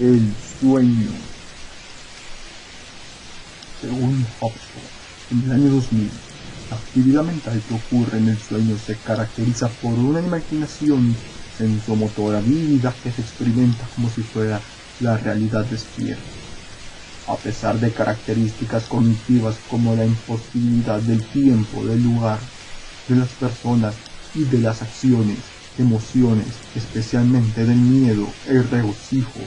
El sueño. Según Hobson, en el año 2000, la actividad mental que ocurre en el sueño se caracteriza por una imaginación sensomotora vívida que se experimenta como si fuera la realidad despierta. A pesar de características cognitivas como la imposibilidad del tiempo, del lugar, de las personas y de las acciones, emociones, especialmente del miedo, el regocijo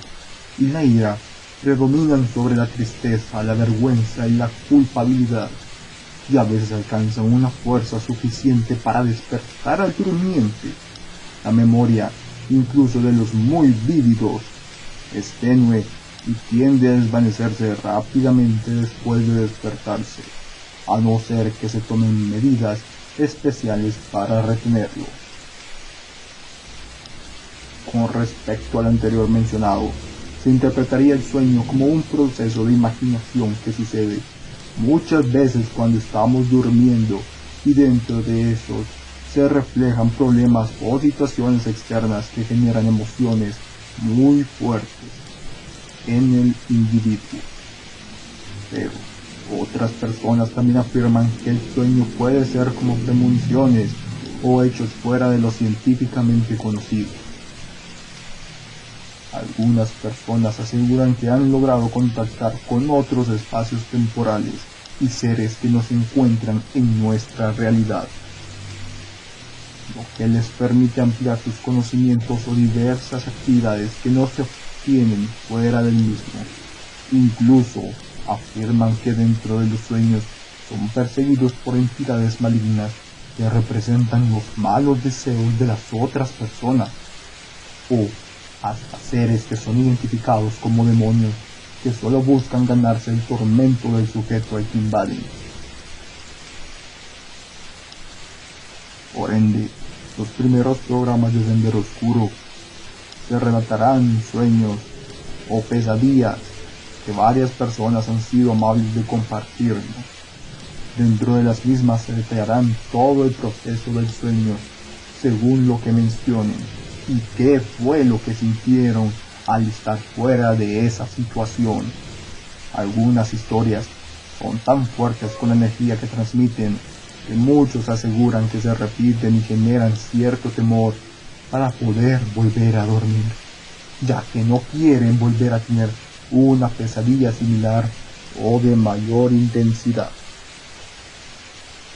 y la ira, predominan sobre la tristeza, la vergüenza y la culpabilidad, y a veces alcanzan una fuerza suficiente para despertar al durmiente. La memoria, incluso de los muy vívidos, es tenue y tiende a desvanecerse rápidamente después de despertarse, a no ser que se tomen medidas especiales para retenerlo. Con respecto al anterior mencionado, se interpretaría el sueño como un proceso de imaginación que sucede muchas veces cuando estamos durmiendo y dentro de esos se reflejan problemas o situaciones externas que generan emociones muy fuertes en el individuo. Pero otras personas también afirman que el sueño puede ser como premoniciones o hechos fuera de lo científicamente conocido. Algunas personas aseguran que han logrado contactar con otros espacios temporales y seres que no se encuentran en nuestra realidad, lo que les permite ampliar sus conocimientos o diversas actividades que no se obtienen fuera del mismo. Incluso afirman que dentro de los sueños son perseguidos por entidades malignas que representan los malos deseos de las otras personas o hasta seres que son identificados como demonios que solo buscan ganarse el tormento del sujeto al que invaden. Por ende, los primeros programas de Sendero Oscuro se relatarán sueños o pesadillas que varias personas han sido amables de compartir. Dentro de las mismas se detallarán todo el proceso del sueño según lo que mencionen y qué fue lo que sintieron al estar fuera de esa situación. Algunas historias son tan fuertes con la energía que transmiten que muchos aseguran que se repiten y generan cierto temor para poder volver a dormir, ya que no quieren volver a tener una pesadilla similar o de mayor intensidad.